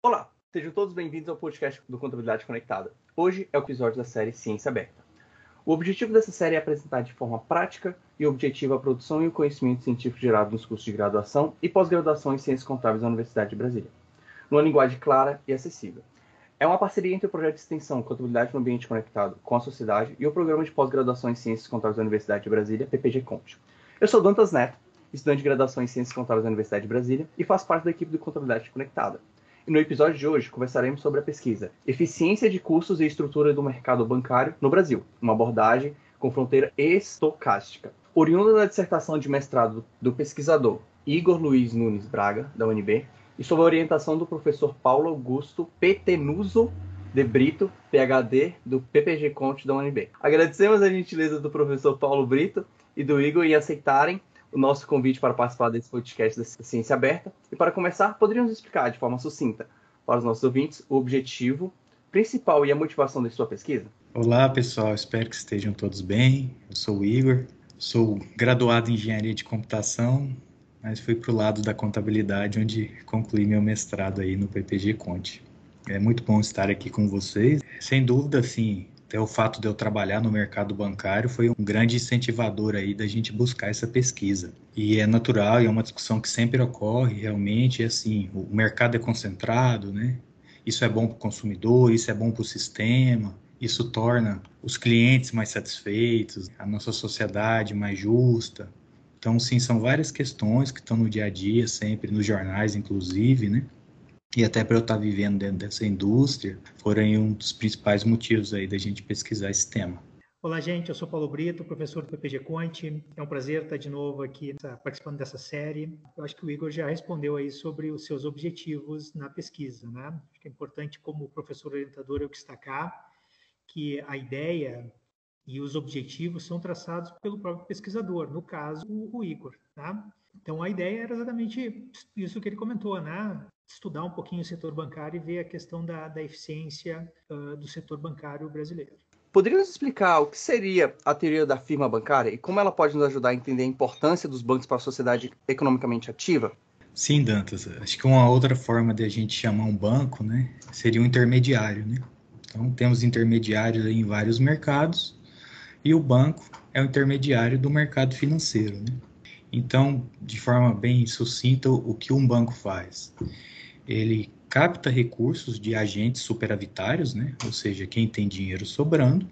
Olá, sejam todos bem-vindos ao podcast do Contabilidade Conectada. Hoje é o episódio da série Ciência Aberta. O objetivo dessa série é apresentar de forma prática e objetiva a produção e o conhecimento científico gerado nos cursos de graduação e pós-graduação em Ciências Contábeis da Universidade de Brasília, numa linguagem clara e acessível. É uma parceria entre o projeto de extensão Contabilidade no Ambiente Conectado com a Sociedade e o Programa de Pós-Graduação em Ciências Contábeis da Universidade de Brasília, PPG Conte. Eu sou Dantas Neto, estudante de graduação em Ciências Contábeis da Universidade de Brasília e faço parte da equipe do Contabilidade Conectada. E no episódio de hoje conversaremos sobre a pesquisa Eficiência de Custos e Estrutura do Mercado Bancário no Brasil, uma abordagem com fronteira estocástica. Oriunda da dissertação de mestrado do pesquisador Igor Luiz Nunes Braga, da UNB, e sob a orientação do professor Paulo Augusto Petenuso de Brito, PhD, do PPG Conte da UNB. Agradecemos a gentileza do professor Paulo Brito e do Igor em aceitarem o nosso convite para participar desse podcast da Ciência Aberta. E para começar, poderíamos explicar de forma sucinta para os nossos ouvintes o objetivo principal e a motivação de sua pesquisa? Olá, pessoal. Espero que estejam todos bem. Eu sou o Igor, sou graduado em Engenharia de Computação, mas fui para o lado da contabilidade, onde concluí meu mestrado aí no PPG Conte. É muito bom estar aqui com vocês. Sem dúvida, sim, até o fato de eu trabalhar no mercado bancário foi um grande incentivador aí da gente buscar essa pesquisa. E é natural, e é uma discussão que sempre ocorre, realmente, é assim, o mercado é concentrado, né? Isso é bom para o consumidor, isso é bom para o sistema, isso torna os clientes mais satisfeitos, a nossa sociedade mais justa. Então, sim, são várias questões que estão no dia a dia, sempre nos jornais, inclusive, né? E até para eu estar vivendo dentro dessa indústria, foram um dos principais motivos aí da gente pesquisar esse tema. Olá, gente. Eu sou Paulo Brito, professor do PPG Conte. É um prazer estar de novo aqui participando dessa série. Eu acho que o Igor já respondeu aí sobre os seus objetivos na pesquisa, né? Acho que é importante, como professor orientador, eu destacar que a ideia e os objetivos são traçados pelo próprio pesquisador, no caso, o, Igor. Tá? Então, a ideia era exatamente isso que ele comentou, né? estudar um pouquinho o setor bancário e ver a questão da, da eficiência uh, do setor bancário brasileiro. Poderia nos explicar o que seria a teoria da firma bancária e como ela pode nos ajudar a entender a importância dos bancos para a sociedade economicamente ativa? Sim, Dantas. Acho que uma outra forma de a gente chamar um banco, né, seria um intermediário, né? Então, temos intermediários em vários mercados e o banco é o intermediário do mercado financeiro. Né? Então, de forma bem sucinta, o que um banco faz? Ele capta recursos de agentes superavitários, né? ou seja, quem tem dinheiro sobrando,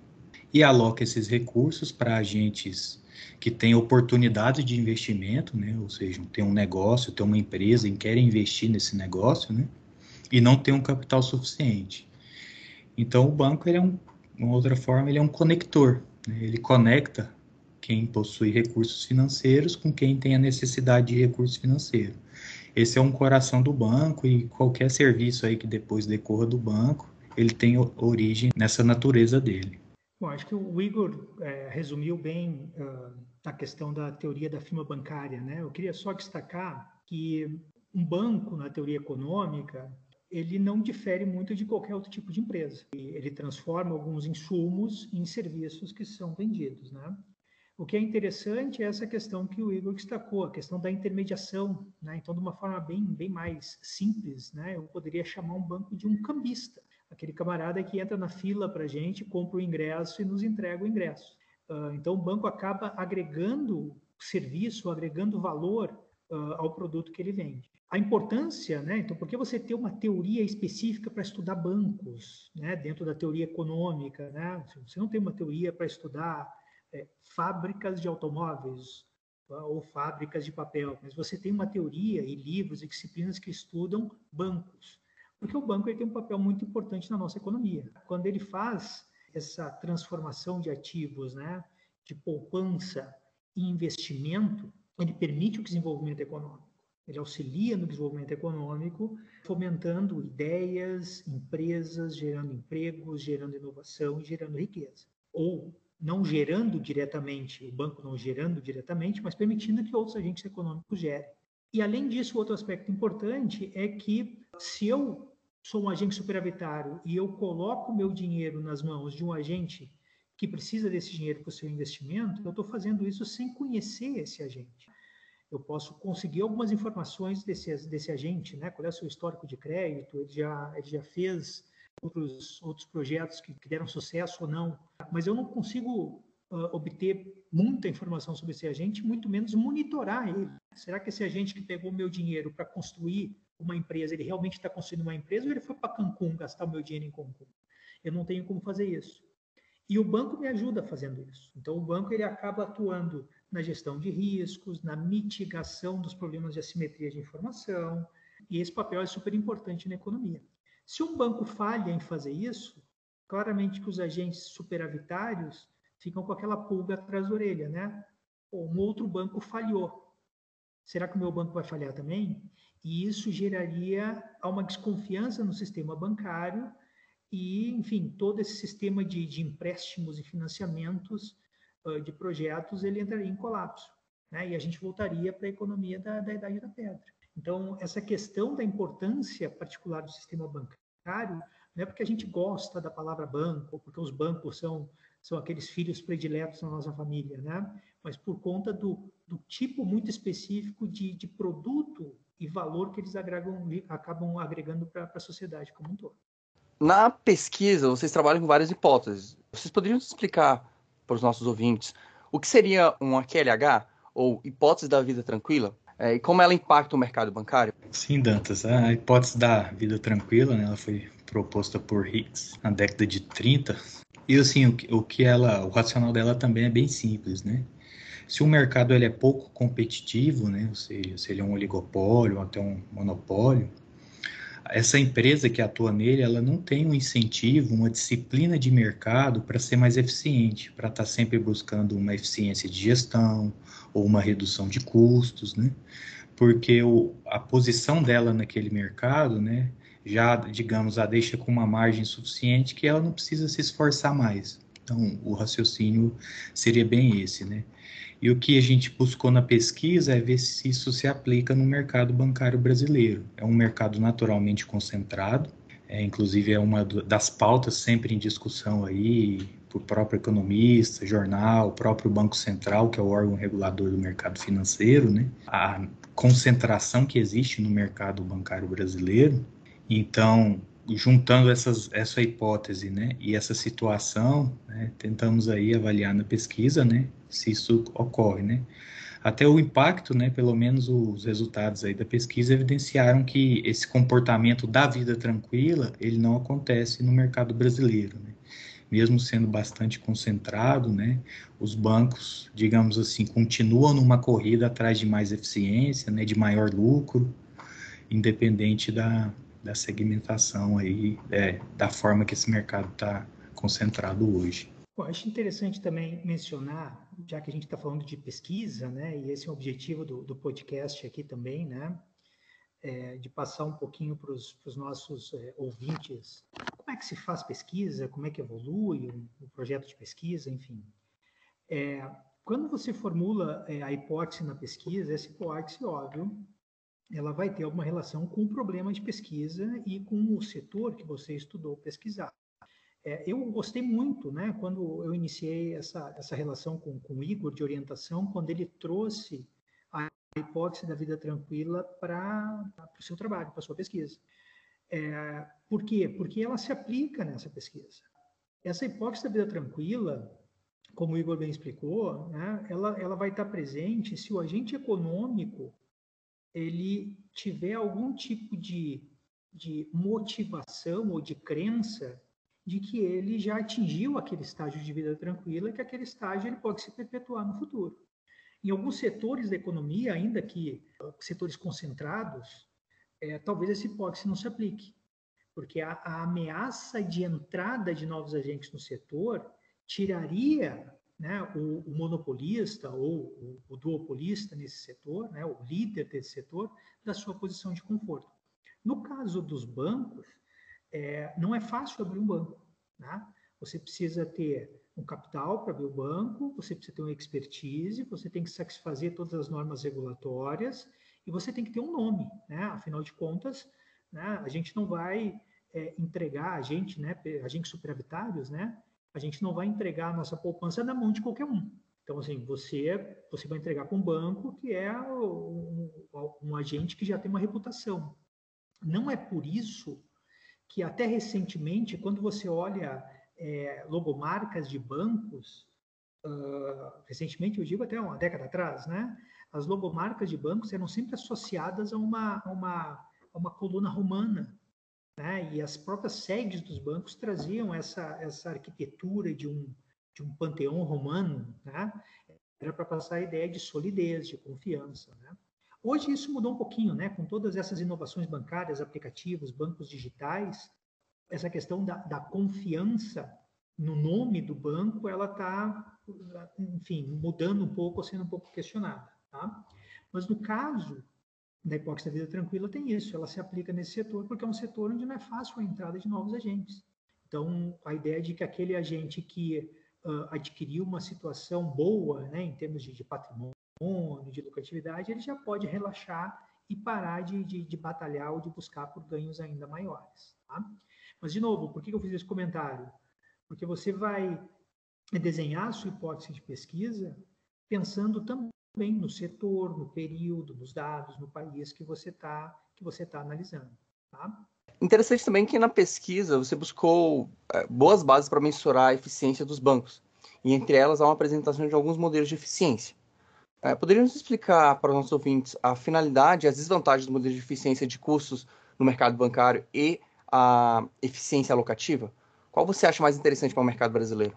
e aloca esses recursos para agentes que têm oportunidade de investimento, né? ou seja, tem um negócio, tem uma empresa e querem investir nesse negócio, né? e não tem um capital suficiente. Então, o banco, ele é um, uma outra forma, ele é um conector né? Ele conecta quem possui recursos financeiros com quem tem a necessidade de recursos financeiros. Esse é um coração do banco e qualquer serviço aí que depois decorra do banco, ele tem origem nessa natureza dele. Bom, acho que o Igor é, resumiu bem uh, a questão da teoria da firma bancária, né? Eu queria só destacar que um banco, na teoria econômica, ele não difere muito de qualquer outro tipo de empresa. Ele transforma alguns insumos em serviços que são vendidos, né? O que é interessante é essa questão que o Igor destacou, a questão da intermediação, né? Então, de uma forma bem, bem mais simples, né? Eu poderia chamar um banco de um cambista, aquele camarada que entra na fila para a gente, compra o ingresso e nos entrega o ingresso. Uh, então, o banco acaba agregando serviço, agregando valor uh, ao produto que ele vende a importância, né? Então, por que você ter uma teoria específica para estudar bancos, né? Dentro da teoria econômica, né? Você não tem uma teoria para estudar é, fábricas de automóveis tá? ou fábricas de papel, mas você tem uma teoria e livros e disciplinas que estudam bancos, porque o banco ele tem um papel muito importante na nossa economia. Quando ele faz essa transformação de ativos, né? De poupança e investimento, ele permite o desenvolvimento econômico. Ele auxilia no desenvolvimento econômico, fomentando ideias, empresas, gerando empregos, gerando inovação e gerando riqueza. Ou não gerando diretamente, o banco não gerando diretamente, mas permitindo que outros agentes econômicos gerem. E além disso, outro aspecto importante é que se eu sou um agente superavitário e eu coloco meu dinheiro nas mãos de um agente que precisa desse dinheiro para o seu investimento, eu estou fazendo isso sem conhecer esse agente. eu posso conseguir algumas informações desse, desse agente, né? Qual é o seu histórico de crédito? Ele já, ele já fez outros, outros projetos que, que deram sucesso ou não. Mas eu não consigo uh, obter muita informação sobre esse agente, muito menos monitorar ele. Será que esse agente que pegou meu dinheiro para construir uma empresa, ele realmente está construindo uma empresa ou ele foi para Cancún gastar o meu dinheiro em Cancún? Eu não tenho como fazer isso. E o banco me ajuda fazendo isso. Então, o banco ele acaba atuando na gestão de riscos, na mitigação dos problemas de assimetria de informação, e esse papel é super importante na economia. Se um banco falha em fazer isso, claramente que os agentes superavitários ficam com aquela pulga atrás da orelha, né? Ou um outro banco falhou. Será que o meu banco vai falhar também? E isso geraria uma desconfiança no sistema bancário e, enfim, todo esse sistema de, de empréstimos e financiamentos uh, de projetos ele entraria em colapso, né? E a gente voltaria para a economia da, da Idade da Pedra. Então, essa questão da importância particular do sistema bancário não é porque a gente gosta da palavra banco, porque os bancos são, são aqueles filhos prediletos da nossa família, né? mas por conta do, do tipo muito específico de, de produto e valor que eles agregam, acabam agregando para a sociedade como um todo. Na pesquisa, vocês trabalham com várias hipóteses. Vocês poderiam explicar para os nossos ouvintes o que seria um QLH, ou hipótese da vida tranquila? É, e como ela impacta o mercado bancário? Sim, Dantas. A hipótese da vida tranquila, né, ela foi proposta por Hicks na década de 30. E assim, o que, o que ela, o racional dela também é bem simples, né? Se o mercado ele é pouco competitivo, né, ou seja, se ele é um oligopólio ou até um monopólio, essa empresa que atua nele, ela não tem um incentivo, uma disciplina de mercado para ser mais eficiente, para estar tá sempre buscando uma eficiência de gestão ou uma redução de custos, né? Porque o, a posição dela naquele mercado, né, já, digamos, a deixa com uma margem suficiente que ela não precisa se esforçar mais. Então, o raciocínio seria bem esse, né? E o que a gente buscou na pesquisa é ver se isso se aplica no mercado bancário brasileiro. É um mercado naturalmente concentrado, é, inclusive é uma das pautas sempre em discussão aí por próprio economista, jornal, próprio Banco Central, que é o órgão regulador do mercado financeiro, né? A concentração que existe no mercado bancário brasileiro. Então, juntando essas, essa hipótese né, e essa situação, né, tentamos aí avaliar na pesquisa né, se isso ocorre. Né. Até o impacto, né, pelo menos os resultados aí da pesquisa evidenciaram que esse comportamento da vida tranquila, ele não acontece no mercado brasileiro. Né. Mesmo sendo bastante concentrado, né, os bancos, digamos assim, continuam numa corrida atrás de mais eficiência, né, de maior lucro, independente da, da segmentação aí, é, da forma que esse mercado está concentrado hoje. Bom, acho interessante também mencionar, já que a gente está falando de pesquisa, né, e esse é o objetivo do, do podcast aqui também, né, é, de passar um pouquinho para os nossos é, ouvintes como é que se faz pesquisa, como é que evolui o, o projeto de pesquisa, enfim. É, quando você formula é, a hipótese na pesquisa, essa hipótese, óbvio, ela vai ter alguma relação com o problema de pesquisa e com o setor que você estudou pesquisar. É, eu gostei muito, né, quando eu iniciei essa, essa relação com, com o Igor de orientação, quando ele trouxe a hipótese da vida tranquila para o seu trabalho, para a sua pesquisa. É, por quê? Porque ela se aplica nessa pesquisa. Essa hipótese da vida tranquila, como o Igor bem explicou, né, ela, ela vai estar presente se o agente econômico ele tiver algum tipo de, de motivação ou de crença de que ele já atingiu aquele estágio de vida tranquila, que aquele estágio ele pode se perpetuar no futuro. Em alguns setores da economia, ainda que setores concentrados, é, talvez essa hipótese não se aplique, porque a, a ameaça de entrada de novos agentes no setor tiraria né, o, o, monopolista ou o, o, duopolista nesse setor, né, o líder desse setor, da sua posição de conforto. No caso dos bancos, é, não é fácil abrir um banco. Né? Você precisa ter um capital para abrir o banco, você precisa ter uma expertise, você tem que satisfazer todas as normas regulatórias e você tem que ter um nome. Né? Afinal de contas, né, a gente não vai é, entregar a gente, né, agentes superavitários, né, a gente não vai entregar a nossa poupança na mão de qualquer um. Então, assim, você, você vai entregar para um banco que é um, um, agente que já tem uma reputação. Não é por isso que até recentemente, quando você olha é, logomarcas de bancos, uh, recentemente, eu digo até uma década atrás, né? As logomarcas de bancos eram sempre associadas a uma, a uma, a uma coluna romana, né? E as próprias sedes dos bancos traziam essa, essa arquitetura de um, de um panteão romano, né? Era para passar a ideia de solidez, de confiança, né? Hoje isso mudou um pouquinho, né? Com todas essas inovações bancárias, aplicativos, bancos digitais, essa questão da, da confiança no nome do banco, ela está, enfim, mudando um pouco, sendo um pouco questionada, tá? Mas no caso da hipótese da vida tranquila tem isso, ela se aplica nesse setor porque é um setor onde não é fácil a entrada de novos agentes. Então, a ideia de que aquele agente que uh, adquiriu uma situação boa, né, em termos de, de, patrimônio, de lucratividade, ele já pode relaxar e parar de, de, de batalhar ou de buscar por ganhos ainda maiores. Tá? Mas, de novo, por que eu fiz esse comentário? Porque você vai desenhar a sua hipótese de pesquisa pensando também no setor, no período, nos dados, no país que você está que você está analisando. Tá? Interessante também que na pesquisa você buscou é, boas bases para mensurar a eficiência dos bancos, e entre elas há uma apresentação de alguns modelos de eficiência. É, poderíamos explicar para os nossos ouvintes a finalidade e as desvantagens do modelo de eficiência de custos no mercado bancário e a eficiência alocativa? Qual você acha mais interessante para o mercado brasileiro?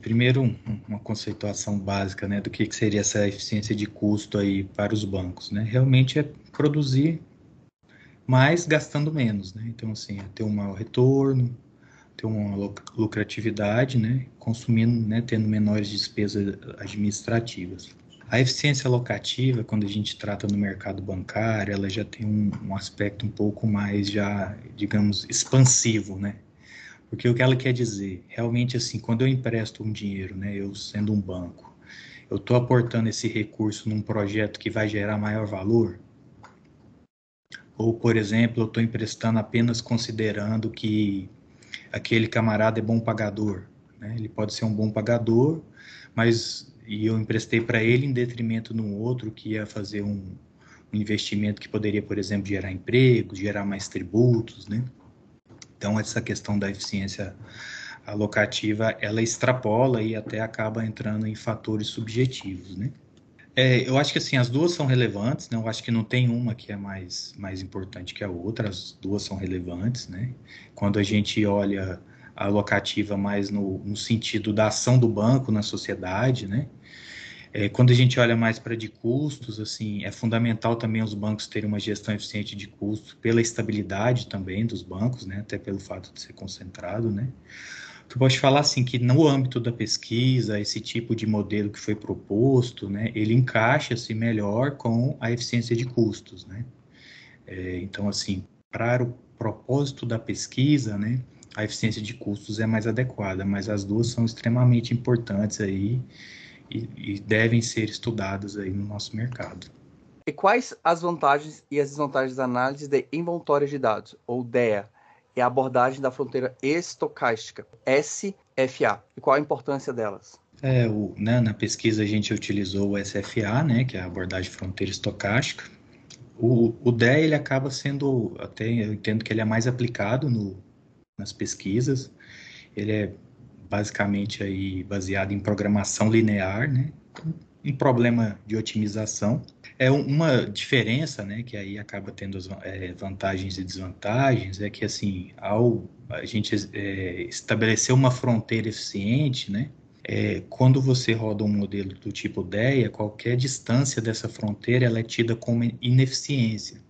Primeiro, uma conceituação básica né, do que seria essa eficiência de custo aí para os bancos. Né? Realmente é produzir mas gastando menos, né? Então, assim, é ter um maior retorno, ter uma lucratividade, né? Consumindo, né? Tendo menores despesas administrativas. A eficiência locativa, quando a gente trata no mercado bancário, ela já tem um, um aspecto um pouco mais já, digamos, expansivo, né? Porque o que ela quer dizer, realmente assim, quando eu empresto um dinheiro, né, eu sendo um banco, eu estou aportando esse recurso num projeto que vai gerar maior valor, ou, por exemplo, eu estou emprestando apenas considerando que aquele camarada é bom pagador. Né? Ele pode ser um bom pagador, mas e eu emprestei para ele em detrimento de um outro que ia fazer um, um, investimento que poderia, por exemplo, gerar emprego, gerar mais tributos, né? Então, essa questão da eficiência alocativa, ela extrapola e até acaba entrando em fatores subjetivos, né? É, eu acho que assim, as duas são relevantes, né? Eu acho que não tem uma que é mais, mais importante que a outra, as duas são relevantes, né? Quando a gente olha a locativa mais no, no sentido da ação do banco na sociedade, né? É, quando a gente olha mais para de custos, assim, é fundamental também os bancos terem uma gestão eficiente de custos pela estabilidade também dos bancos, né? Até pelo fato de ser concentrado, né? eu posso falar assim que no âmbito da pesquisa, esse tipo de modelo que foi proposto, né, ele encaixa-se melhor com a eficiência de custos, né? É, então, assim, para o propósito da pesquisa, né, a eficiência de custos é mais adequada, mas as duas são extremamente importantes aí e, e devem ser estudadas aí no nosso mercado. E quais as vantagens e as desvantagens da análise de envoltórios de dados, ou DEA, é a abordagem da fronteira estocástica, SFA. E qual a importância delas? É, o, né, na pesquisa a gente utilizou o SFA, né, que é a abordagem fronteira estocástica. O, o DE ele acaba sendo, até eu entendo que ele é mais aplicado no, nas pesquisas. Ele é basicamente aí baseado em programação linear, né, um problema de otimização. É uma diferença, né, que aí acaba tendo as é, vantagens e desvantagens, é que assim, ao a gente é, estabelecer uma fronteira eficiente, né, é, quando você roda um modelo do tipo DEA, qualquer distância dessa fronteira ela é tida como ineficiência.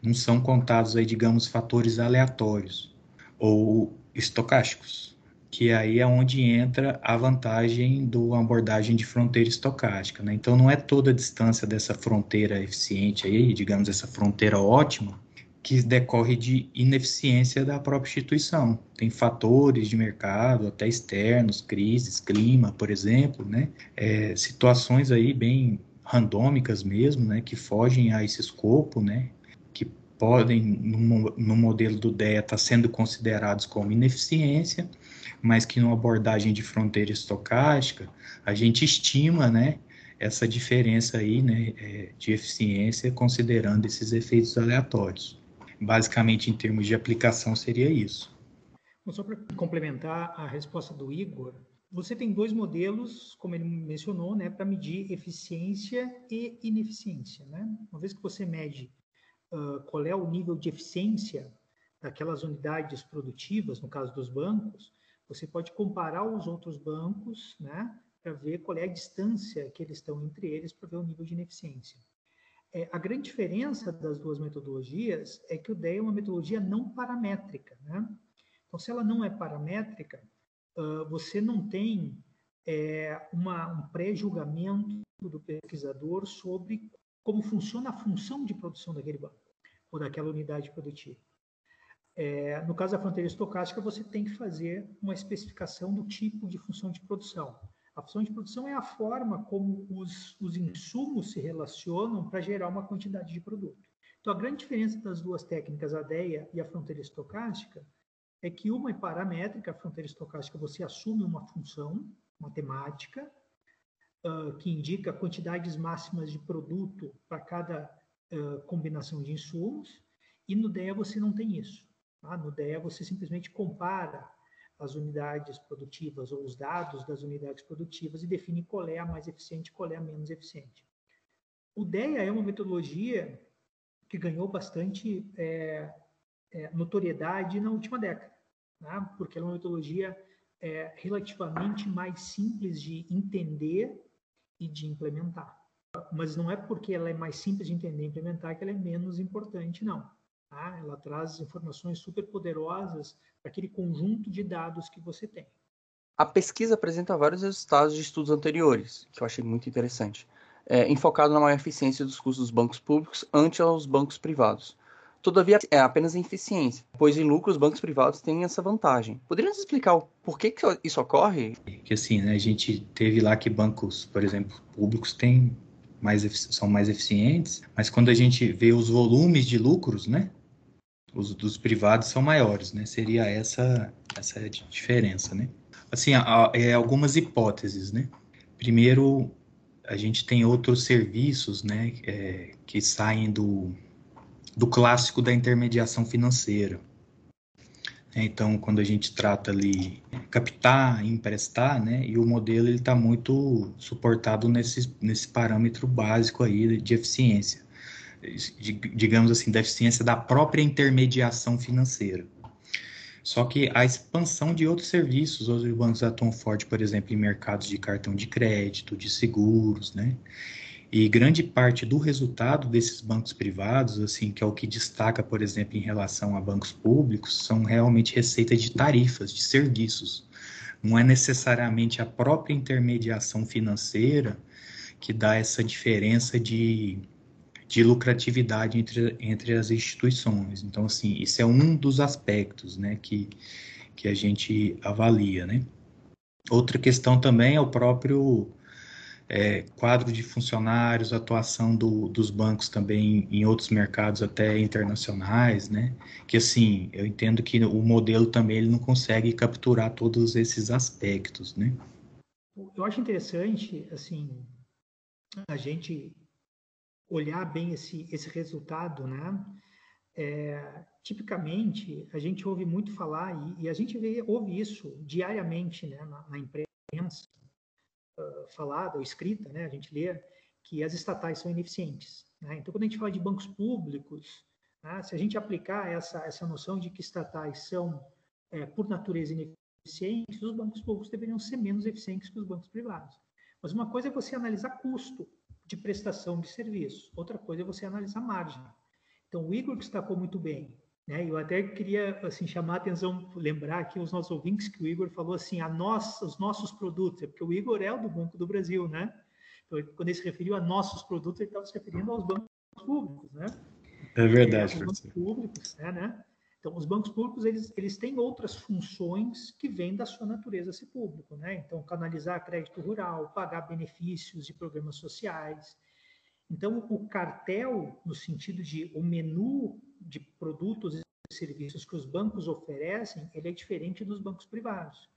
Não são contados aí, digamos, fatores aleatórios ou estocásticos que aí é onde entra a vantagem do abordagem de fronteira estocástica. Né? Então, não é toda a distância dessa fronteira eficiente aí, digamos, essa fronteira ótima, que decorre de ineficiência da própria instituição. Tem fatores de mercado, até externos, crises, clima, por exemplo, né? É, situações aí bem randômicas mesmo, né? Que fogem a esse escopo, né? Que podem, no, no modelo do DEA, estar tá sendo considerados como ineficiência, mas que numa abordagem de fronteira estocástica, a gente estima, né, essa diferença aí, né, é, de eficiência considerando esses efeitos aleatórios. Basicamente, em termos de aplicação, seria isso. Só para complementar a resposta do Igor, você tem dois modelos, como ele mencionou, né, para medir eficiência e ineficiência. Né? Uma vez que você mede uh, qual é o nível de eficiência daquelas unidades produtivas, no caso dos bancos, você pode comparar os outros bancos, né, para ver qual é a distância que eles estão entre eles, para ver o nível de ineficiência. É, a grande diferença das duas metodologias é que o DEA é uma metodologia não paramétrica. Né? Então, se ela não é paramétrica, uh, você não tem é, uma, um pré-julgamento do pesquisador sobre como funciona a função de produção daquele banco ou daquela unidade produtiva. É, no caso da fronteira estocástica, você tem que fazer uma especificação do tipo de função de produção. A função de produção é a forma como os, os insumos se relacionam para gerar uma quantidade de produto. Então, a grande diferença das duas técnicas, a DEA e a fronteira estocástica, é que uma é paramétrica, a fronteira estocástica, você assume uma função matemática uh, que indica quantidades máximas de produto para cada uh, combinação de insumos, e no DEA você não tem isso. Tá? No DEA você simplesmente compara as unidades produtivas ou os dados das unidades produtivas e define qual é a mais eficiente, qual é a menos eficiente. O DEA é uma metodologia que ganhou bastante é, é, notoriedade na última década, né? porque é uma metodologia é, relativamente mais simples de entender e de implementar. Mas não é porque ela é mais simples de entender e implementar que ela é menos importante, não. Tá? Ela traz informações super poderosas para aquele conjunto de dados que você tem. A pesquisa apresenta vários resultados de estudos anteriores, que eu achei muito interessante, é, enfocado na maior eficiência dos custos dos bancos públicos ante aos bancos privados. Todavia, é apenas em eficiência, pois em lucro os bancos privados têm essa vantagem. Poderia nos explicar o porquê que isso ocorre? Que assim, né, a gente teve lá que bancos, por exemplo, públicos têm mais são mais eficientes, mas quando a gente vê os volumes de lucros, né, os dos privados são maiores, né? Seria essa essa diferença, né? Assim, há, é algumas hipóteses, né? Primeiro, a gente tem outros serviços, né, é, que saem do do clássico da intermediação financeira. Então, quando a gente trata ali captar, emprestar, né, e o modelo ele está muito suportado nesse, nesse parâmetro básico aí de eficiência, digamos assim, da eficiência da própria intermediação financeira. Só que a expansão de outros serviços, hoje os bancos atuam forte, por exemplo, em mercados de cartão de crédito, de seguros, né? E grande parte do resultado desses bancos privados, assim, que é o que destaca, por exemplo, em relação a bancos públicos, são realmente receitas de tarifas, de serviços. Não é necessariamente a própria intermediação financeira que dá essa diferença de, de lucratividade entre, entre as instituições. Então, assim, isso é um dos aspectos, né, que, que a gente avalia, né. Outra questão também é o próprio é, quadro de funcionários, atuação do, dos bancos também em outros mercados até internacionais, né? Que assim, eu entendo que o modelo também ele não consegue capturar todos esses aspectos, né? Eu acho interessante, assim, a gente olhar bem esse, esse resultado, né? É, tipicamente, a gente ouve muito falar, e, e a gente vê, ouve isso diariamente né, na, na imprensa, falada ou escrita, né, a gente lê que as estatais são ineficientes. Né? Então, quando a gente fala de bancos públicos, né, se a gente aplicar essa, essa noção de que estatais são, é, por natureza, ineficientes, os bancos públicos deveriam ser menos eficientes que os bancos privados. Mas uma coisa é você analisar custo de prestação de serviço, outra coisa é você analisar margem. Então, o Igor destacou muito bem né? Eu até queria assim chamar a atenção, lembrar aqui os nossos ouvintes que o Igor falou assim, a nós, os nossos produtos, é porque o Igor é o do Banco do Brasil, né? Então, quando ele se referiu a nossos produtos, ele estava se referindo aos bancos públicos, né? É verdade, é, bancos públicos, é, né? Então, os bancos públicos, eles, eles têm outras funções que vêm da sua natureza ser público, né? Então, canalizar crédito rural, pagar benefícios de programas sociais. Então, o cartel, no sentido de o menu de produtos e serviços que os bancos oferecem, ele é diferente dos bancos privados.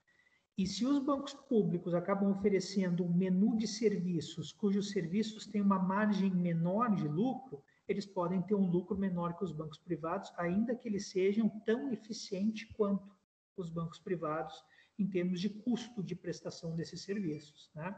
E se os bancos públicos acabam oferecendo um menu de serviços cujos serviços têm uma margem menor de lucro, eles podem ter um lucro menor que os bancos privados, ainda que eles sejam tão eficientes quanto os bancos privados em termos de custo de prestação desses serviços. Né?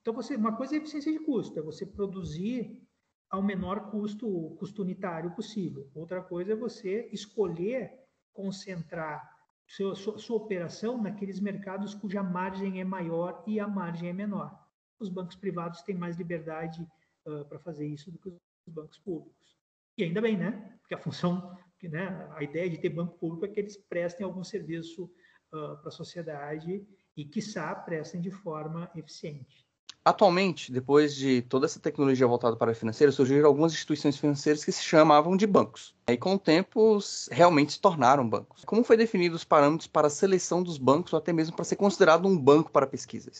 Então, você, uma coisa é eficiência de custo, é você produzir ao menor custo, custo unitário possível. Outra coisa é você escolher concentrar sua, sua, sua operação naqueles mercados cuja margem é maior e a margem é menor. Os bancos privados têm mais liberdade uh, para fazer isso do que os bancos públicos. E ainda bem, né? Porque a função, né, a ideia de ter banco público é que eles prestem algum serviço uh, para a sociedade e, quiçá, prestem de forma eficiente. Atualmente, depois de toda essa tecnologia voltada para a financeira, surgiram algumas instituições financeiras que se chamavam de bancos. E com o tempo, realmente se tornaram bancos. Como foi definido os parâmetros para a seleção dos bancos, ou até mesmo para ser considerado um banco para pesquisa?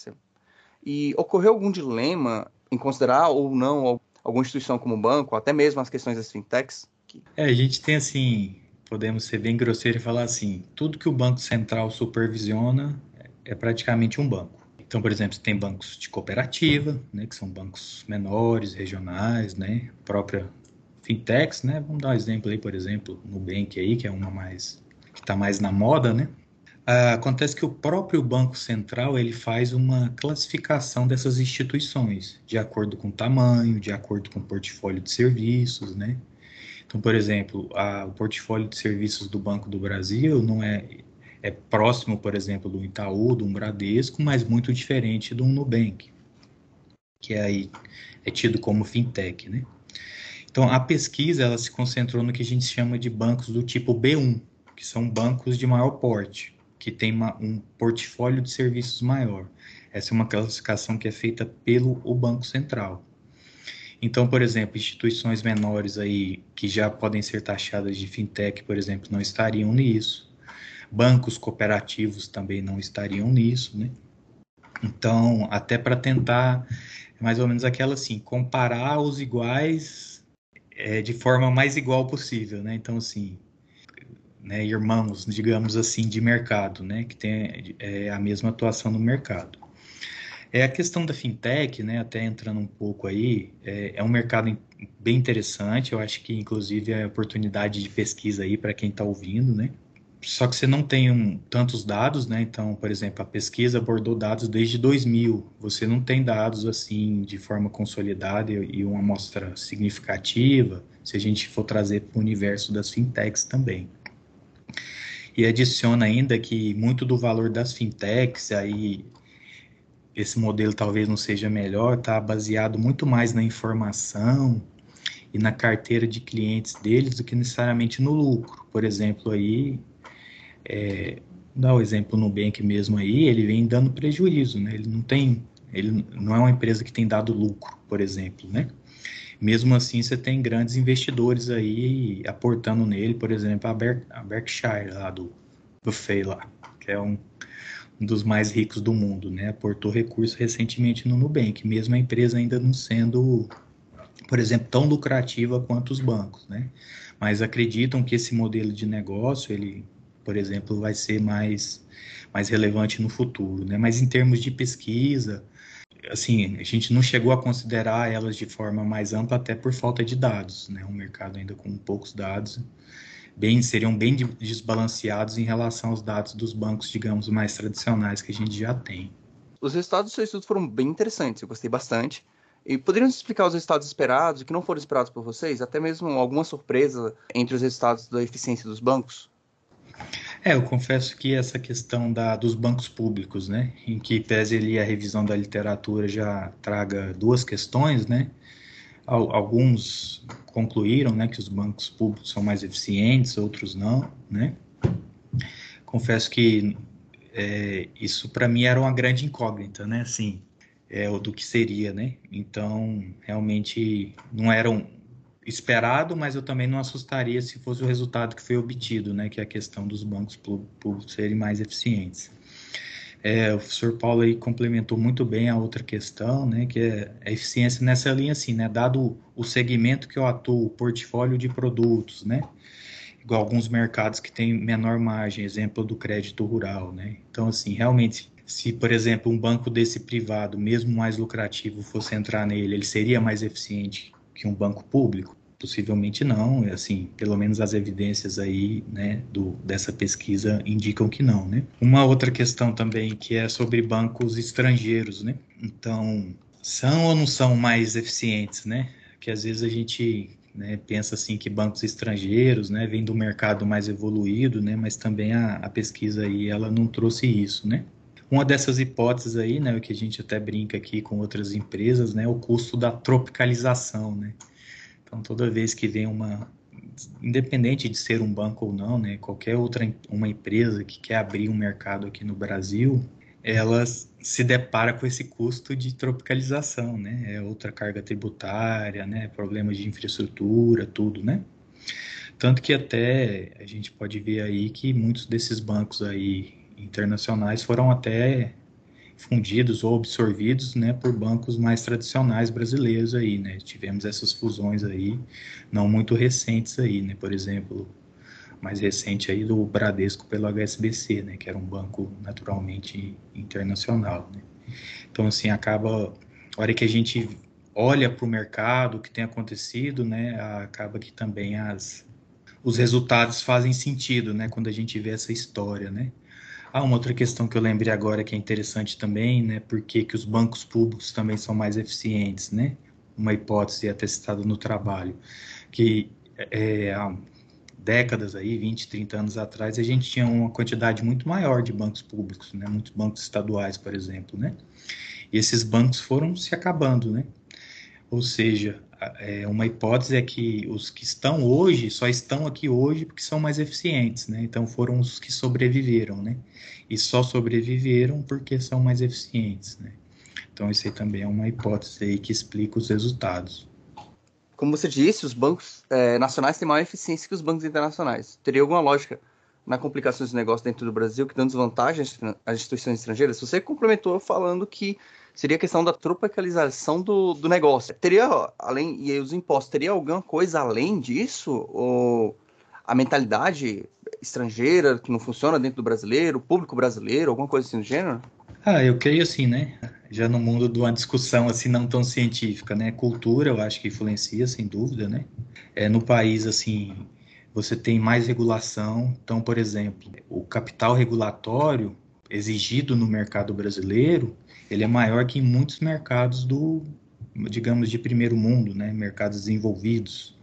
E ocorreu algum dilema em considerar ou não alguma instituição como banco, até mesmo as questões das fintechs? É, a gente tem assim, podemos ser bem grosseiro e falar assim, tudo que o Banco Central supervisiona é praticamente um banco. Então, por exemplo, tem bancos de cooperativa, né, que são bancos menores, regionais, né, própria fintechs, né, vamos dar um exemplo aí, por exemplo, Nubank aí, que é uma mais que está mais na moda, né. Ah, acontece que o próprio Banco Central ele faz uma classificação dessas instituições de acordo com tamanho, de acordo com portfólio de serviços, né. Então, por exemplo, a, o portfólio de serviços do Banco do Brasil não é é próximo, por exemplo, do Itaú, do Bradesco, mas muito diferente do Nubank, que é aí é tido como fintech, né? Então, a pesquisa ela se concentrou no que a gente chama de bancos do tipo B1, que são bancos de maior porte, que tem uma, um portfólio de serviços maior. Essa é uma classificação que é feita pelo o Banco Central. Então, por exemplo, instituições menores aí que já podem ser taxadas de fintech, por exemplo, não estariam nisso. Bancos cooperativos também não estariam nisso, né? Então, até para tentar, mais ou menos aquela assim, comparar os iguais é, de forma mais igual possível, né? Então, assim, né, irmãos, digamos assim, de mercado, né? Que tem é, a mesma atuação no mercado. É a questão da fintech, né? Até entrando um pouco aí, é, é um mercado bem interessante. Eu acho que, inclusive, é oportunidade de pesquisa aí para quem está ouvindo, né? só que você não tem um, tantos dados, né? Então, por exemplo, a pesquisa abordou dados desde 2000. Você não tem dados assim de forma consolidada e uma amostra significativa, se a gente for trazer para o universo das fintechs também. E adiciona ainda que muito do valor das fintechs, aí esse modelo talvez não seja melhor, está baseado muito mais na informação e na carteira de clientes deles do que necessariamente no lucro. Por exemplo, aí é, dá o exemplo no Nubank mesmo aí, ele vem dando prejuízo, né? Ele não tem, ele não é uma empresa que tem dado lucro, por exemplo, né? Mesmo assim, você tem grandes investidores aí aportando nele, por exemplo, a, Ber a Berkshire lá do Buffet lá, que é um, um dos mais ricos do mundo, né? Aportou recursos recentemente no Nubank, mesmo a empresa ainda não sendo, por exemplo, tão lucrativa quanto os bancos, né? Mas acreditam que esse modelo de negócio, ele por exemplo, vai ser mais, mais relevante no futuro. Né? Mas em termos de pesquisa, assim, a gente não chegou a considerar elas de forma mais ampla até por falta de dados, né? Um mercado ainda com poucos dados, bem seriam bem desbalanceados em relação aos dados dos bancos, digamos, mais tradicionais que a gente já tem. Os resultados do seu estudo foram bem interessantes, eu gostei bastante. E poderiam explicar os resultados esperados e que não foram esperados por vocês? Até mesmo alguma surpresa entre os resultados da eficiência dos bancos? É, eu confesso que essa questão da, dos bancos públicos, né, em que pese ele a revisão da literatura já traga duas questões, né, alguns concluíram, né, que os bancos públicos são mais eficientes, outros não, né. Confesso que é, isso para mim era uma grande incógnita, né, assim, é, do que seria, né. Então, realmente não eram esperado, mas eu também não assustaria se fosse o resultado que foi obtido, né, que é a questão dos bancos públicos serem mais eficientes. É, o professor Paulo aí complementou muito bem a outra questão, né, que é a eficiência nessa linha assim, né, dado o segmento que eu atuo, o portfólio de produtos, né, igual alguns mercados que têm menor margem, exemplo do crédito rural, né, então assim, realmente Se, por exemplo, um banco desse privado, mesmo mais lucrativo, fosse entrar nele, ele seria mais eficiente que um banco público? Possivelmente não, assim, pelo menos as evidências aí, né, do, dessa pesquisa indicam que não, né? Uma outra questão também que é sobre bancos estrangeiros, né? Então, são ou não são mais eficientes, né? Que às vezes a gente né, pensa assim que bancos estrangeiros, né, vêm do mercado mais evoluído, né, mas também a, a, pesquisa aí ela não trouxe isso, né. Uma dessas hipóteses aí, né, o que a gente até brinca aqui com outras empresas, né, o custo da tropicalização, né. Então toda vez que vem uma, independente de ser um banco ou não, né, qualquer outra uma empresa que quer abrir um mercado aqui no Brasil, ela se depara com esse custo de tropicalização, né? É outra carga tributária, né? Problemas de infraestrutura, tudo, né? Tanto que até a gente pode ver aí que muitos desses bancos aí internacionais foram até fundidos ou absorvidos, né, por bancos mais tradicionais brasileiros aí, né? Tivemos essas fusões aí, não muito recentes aí, né? Por exemplo, mais recente aí do Bradesco pelo HSBC, né, que era um banco naturalmente internacional, né. Então, assim, acaba, a hora que a gente olha para o mercado, o que tem acontecido, né, acaba que também as, os resultados fazem sentido, né, quando a gente vê essa história, né. Ah, uma outra questão que eu lembrei agora que é interessante também, né, porque que os bancos públicos também são mais eficientes, né, uma hipótese até citada no trabalho, que é, décadas aí, 20, 30 anos atrás, a gente tinha uma quantidade muito maior de bancos públicos, né? Muitos bancos estaduais, por exemplo, né? E esses bancos foram se acabando, né? Ou seja, é, uma hipótese é que os que estão hoje só estão aqui hoje porque são mais eficientes, né? Então foram os que sobreviveram, né? E só sobreviveram porque são mais eficientes, né? Então isso aí também é uma hipótese aí que explica os resultados como você disse, os bancos é, nacionais têm maior eficiência que os bancos internacionais. Teria alguma lógica na complicações de negócio dentro do Brasil que dão desvantagem às instituições estrangeiras? Você complementou falando que seria a questão da tropicalização do, do negócio. Teria, além, e os impostos, teria alguma coisa além disso? Ou a mentalidade estrangeira que não funciona dentro do brasileiro, público brasileiro, alguma coisa assim do gênero? Ah, eu creio assim, né? Já no mundo de uma discussão assim não tão científica, né? Cultura, eu acho que influencia, sem dúvida, né? É, no país, assim, você tem mais regulação. Então, por exemplo, o capital regulatório exigido no mercado brasileiro, ele é maior que em muitos mercados do, digamos, de primeiro mundo, né? Mercados desenvolvidos.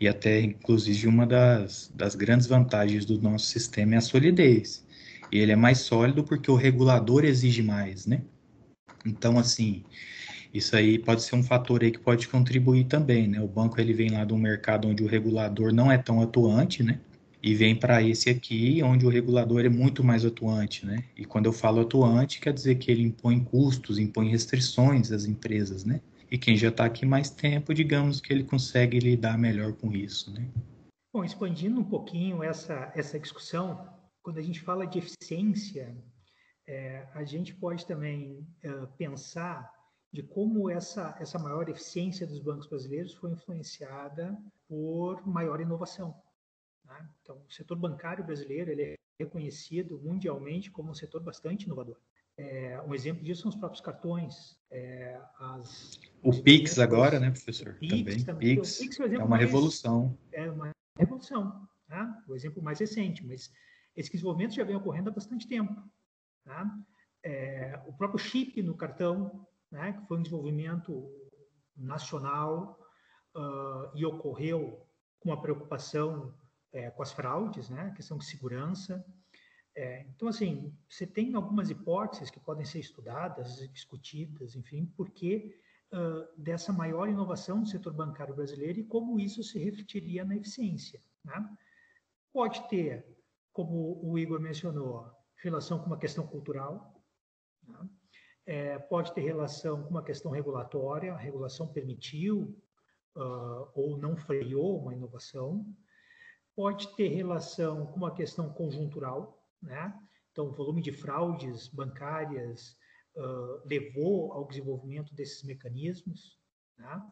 E até, inclusive, uma das, das grandes vantagens do nosso sistema é a solidez ele é mais sólido porque o regulador exige mais, né? Então, assim, isso aí pode ser um fator aí que pode contribuir também, né? O banco ele vem lá de um mercado onde o regulador não é tão atuante, né? E vem para esse aqui, onde o regulador é muito mais atuante, né? E quando eu falo atuante, quer dizer que ele impõe custos, impõe restrições às empresas, né? E quem já está aqui mais tempo, digamos que ele consegue lidar melhor com isso, né? Bom, expandindo um pouquinho essa, essa discussão, quando a gente fala de eficiência, é, a gente pode também é, pensar de como essa, essa maior eficiência dos bancos brasileiros foi influenciada por maior inovação. Né? Então, o setor bancário brasileiro ele é reconhecido mundialmente como um setor bastante inovador. É, um exemplo disso são os próprios cartões. É, as, o Pix agora, né, professor? Pix, também. também. Pix, Pix é, é, uma mais, revolução. É uma revolução. Né? O exemplo mais recente, mas esse desenvolvimento já vem ocorrendo há bastante tempo. Tá? É, o próprio chip no cartão, né, que foi um desenvolvimento nacional uh, e ocorreu com a preocupação é, com as fraudes, né, questão de segurança. É, então, assim, você tem algumas hipóteses que podem ser estudadas, discutidas, enfim, porque uh, dessa maior inovação no setor bancário brasileiro e como isso se refletiria na eficiência. Né? Pode ter como o Igor mencionou, relação com uma questão cultural, né? é, pode ter relação com uma questão regulatória, a regulação permitiu uh, ou não freou uma inovação, pode ter relação com uma questão conjuntural, né? então o volume de fraudes bancárias uh, levou ao desenvolvimento desses mecanismos, né?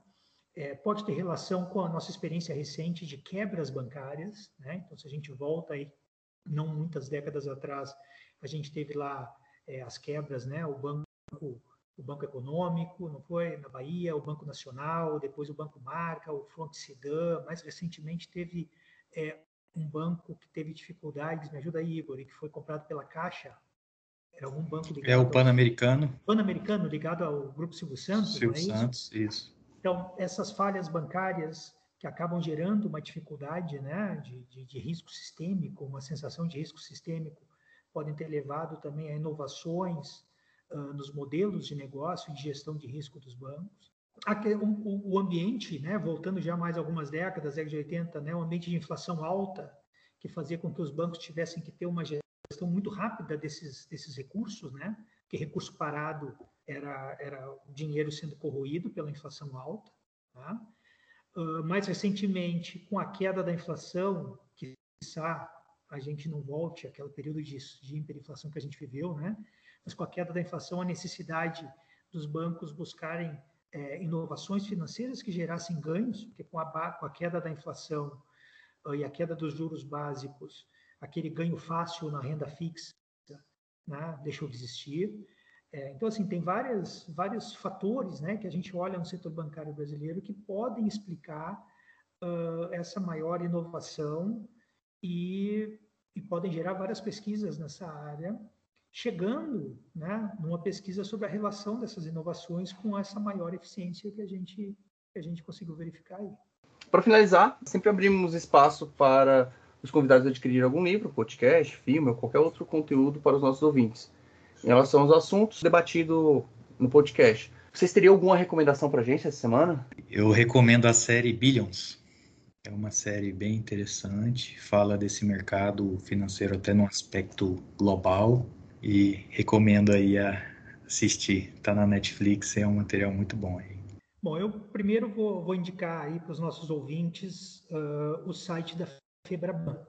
é, pode ter relação com a nossa experiência recente de quebras bancárias, né? então se a gente volta aí não muitas décadas atrás, a gente teve lá é, as quebras, né? O banco, o banco econômico, não foi na Bahia, o Banco Nacional, depois o Banco Marca, o Front Sidan, mais recentemente teve é, um banco que teve dificuldades, me ajuda aí, Igor, e que foi comprado pela Caixa. Era algum banco ligado. É o Pan-Americano. Pan-Americano, ligado ao Grupo Silvio Santos. Silvio é Santos, isso? isso. Então, essas falhas bancárias que acabam gerando uma dificuldade né, de, de, de risco sistêmico, uma sensação de risco sistêmico, podem ter levado também a inovações uh, nos modelos de negócio e de gestão de risco dos bancos. O, ambiente, né, voltando já mais algumas décadas, década de 80, né, um ambiente de inflação alta, que fazia com que os bancos tivessem que ter uma gestão muito rápida desses, desses recursos, né, que recurso parado era, era dinheiro sendo corroído pela inflação alta. Tá? Uh, mais recentemente, com a queda da inflação, que a gente não volte àquele período de, de hiperinflação que a gente viveu, né? mas com a queda da inflação, a necessidade dos bancos buscarem é, inovações financeiras que gerassem ganhos, porque com a, com a queda da inflação uh, e a queda dos juros básicos, aquele ganho fácil na renda fixa né, deixou de existir. É, então, assim, tem várias, vários fatores né, que a gente olha no setor bancário brasileiro que podem explicar uh, essa maior inovação e, e podem gerar várias pesquisas nessa área, chegando né, numa pesquisa sobre a relação dessas inovações com essa maior eficiência que a gente, que a gente conseguiu verificar aí. Para finalizar, sempre abrimos espaço para os convidados adquirir algum livro, podcast, filme ou qualquer outro conteúdo para os nossos ouvintes. Em relação aos assuntos debatidos no podcast, vocês teriam alguma recomendação para a gente essa semana? Eu recomendo a série Billions. É uma série bem interessante, fala desse mercado financeiro até no aspecto global e recomendo aí a assistir. Está na Netflix, é um material muito bom aí. Bom, eu primeiro vou, vou indicar aí para os nossos ouvintes uh, o site da Febraban.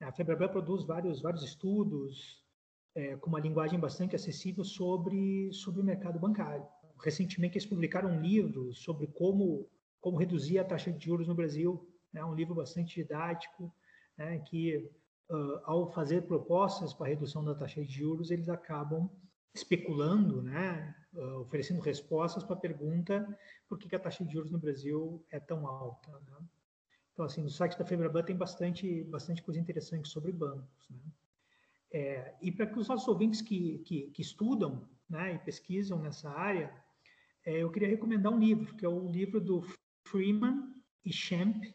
A Febraban produz vários, vários estudos é, com uma linguagem bastante acessível sobre, sobre o mercado bancário. Recentemente eles publicaram um livro sobre como, como reduzir a taxa de juros no Brasil né, um livro bastante didático, né, que uh, ao fazer propostas para redução da taxa de juros, eles acabam especulando, né, uh, oferecendo respostas para a pergunta por que, que, a taxa de juros no Brasil é tão alta. Né? Então, assim, no site da Febraban tem bastante, bastante coisa interessante sobre bancos. Né? É, e para os nossos ouvintes que, que, que estudam né, e pesquisam nessa área, é, eu queria recomendar um livro, que é o livro do Freeman e Schempp,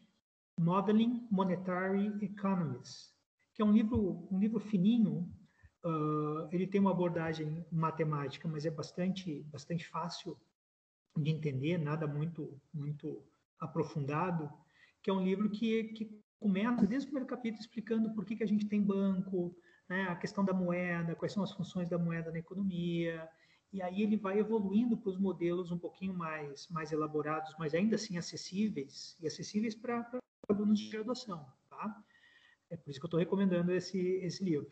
Modeling Monetary Economies, que é um livro, um livro fininho. Uh, ele tem uma abordagem matemática, mas é bastante, bastante fácil de entender, nada muito, muito aprofundado. Que é um livro que, que começa desde o primeiro capítulo explicando por que, que a gente tem banco, né, a questão da moeda, quais são as funções da moeda na economia, e aí ele vai evoluindo para os modelos um pouquinho mais, mais elaborados, mas ainda assim acessíveis, e acessíveis para alunos de graduação, tá? É por isso que eu estou recomendando esse, esse livro.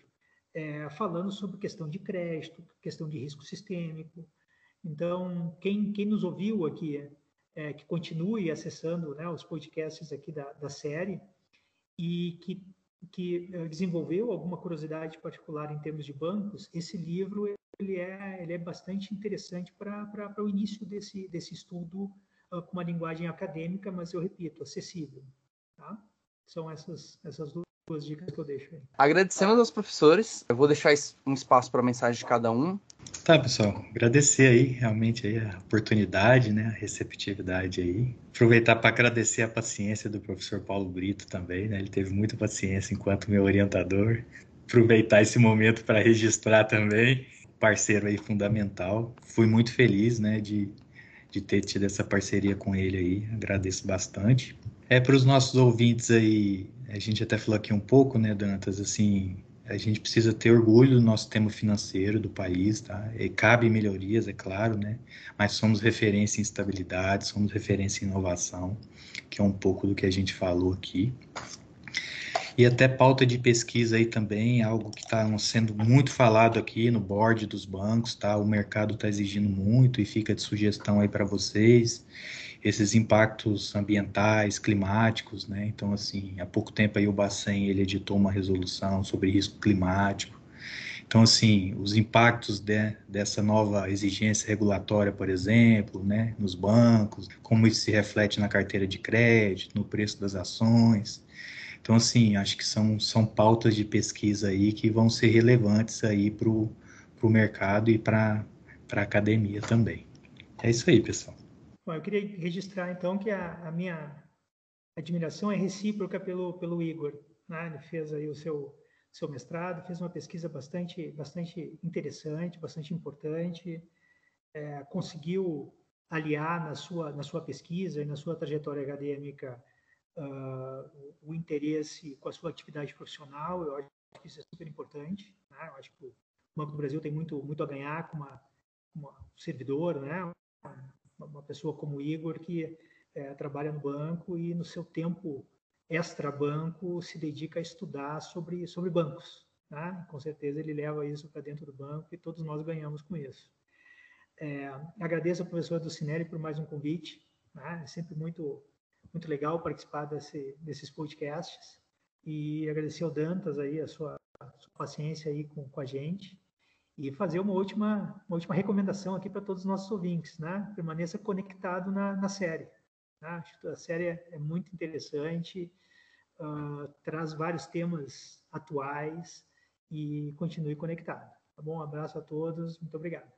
É, falando sobre questão de crédito, questão de risco sistêmico. Então, quem, quem nos ouviu aqui, é, que continue acessando né, os podcasts aqui da, da série e que, que é, desenvolveu alguma curiosidade particular em termos de bancos, esse livro ele é, ele é bastante interessante para o início desse, desse estudo uh, com uma linguagem acadêmica, mas eu repito, acessível. Tá? São essas, essas duas dicas que eu deixo aí. Agradecemos aos professores. Eu vou deixar um espaço para a mensagem de cada um. Tá, pessoal. Agradecer aí realmente aí a oportunidade, né, a receptividade aí. Aproveitar para agradecer a paciência do professor Paulo Brito também, né? Ele teve muita paciência enquanto meu orientador. Aproveitar esse momento para registrar também, parceiro aí fundamental. Fui muito feliz, né, de de ter tido essa parceria com ele aí. Agradeço bastante. É para os nossos ouvintes aí, a gente até falou aqui um pouco, né, Dantas, assim, a gente precisa ter orgulho do nosso tema financeiro do país, tá? E cabe melhorias, é claro, né? Mas somos referência em estabilidade, somos referência em inovação, que é um pouco do que a gente falou aqui. E até pauta de pesquisa aí também, algo que está sendo muito falado aqui no board dos bancos, tá? O mercado está exigindo muito e fica de sugestão aí para vocês esses impactos ambientais, climáticos, né? Então, assim, há pouco tempo aí o Bacen, ele editou uma resolução sobre risco climático. Então, assim, os impactos de, dessa nova exigência regulatória, por exemplo, né, nos bancos, como isso se reflete na carteira de crédito, no preço das ações. Então, assim, acho que são, são pautas de pesquisa aí que vão ser relevantes aí para o mercado e para a academia também. É isso aí, pessoal. Bom, eu queria registrar, então, que a, a minha admiração é recíproca pelo, pelo Igor. Né? Ele fez aí o seu seu mestrado, fez uma pesquisa bastante, bastante interessante, bastante importante, é, conseguiu aliar na sua, na sua pesquisa e na sua trajetória acadêmica uh, o interesse com a sua atividade profissional. Eu acho que isso é super importante. Né? Eu acho que o Banco do Brasil tem muito, muito a ganhar com uma, uma servidor, né? Uma, pessoa como o Igor que é, trabalha no banco e no seu tempo extra-banco se dedica a estudar sobre, sobre bancos. Tá? Com certeza ele leva isso para dentro do banco e todos nós ganhamos com isso. É, agradeço ao professor do Cinelli por mais um convite. Tá? É sempre muito, muito legal participar desse, desses podcasts e agradecer ao Dantas aí a sua, a sua paciência aí com, com a gente e fazer uma última, uma última recomendação aqui para todos os nossos ouvintes, né? Permaneça conectado na, na série. Tá? A série é, é muito interessante, uh, traz vários temas atuais e continue conectado. Tá bom? Um abraço a todos, muito obrigado.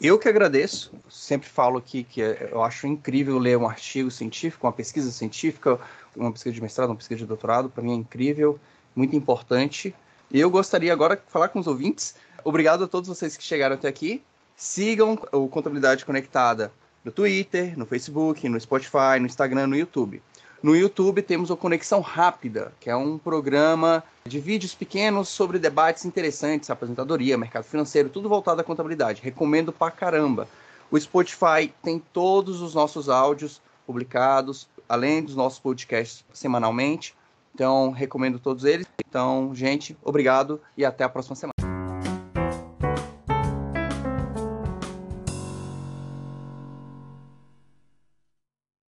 Eu que agradeço. Sempre falo aqui que eu acho incrível ler um artigo científico, uma pesquisa científica, uma pesquisa de mestrado, uma pesquisa de doutorado. Para mim é incrível, muito importante. E eu gostaria agora de falar com os ouvintes. Obrigado a todos vocês que chegaram até aqui. Sigam o Contabilidade Conectada no Twitter, no Facebook, no Spotify, no Instagram, no YouTube. No YouTube temos o Conexão Rápida, que é um programa de vídeos pequenos sobre debates interessantes, aposentadoria, mercado financeiro, tudo voltado à contabilidade. Recomendo pra caramba. O Spotify tem todos os nossos áudios publicados, além dos nossos podcasts semanalmente. Então, recomendo todos eles. Então, gente, obrigado e até a próxima semana.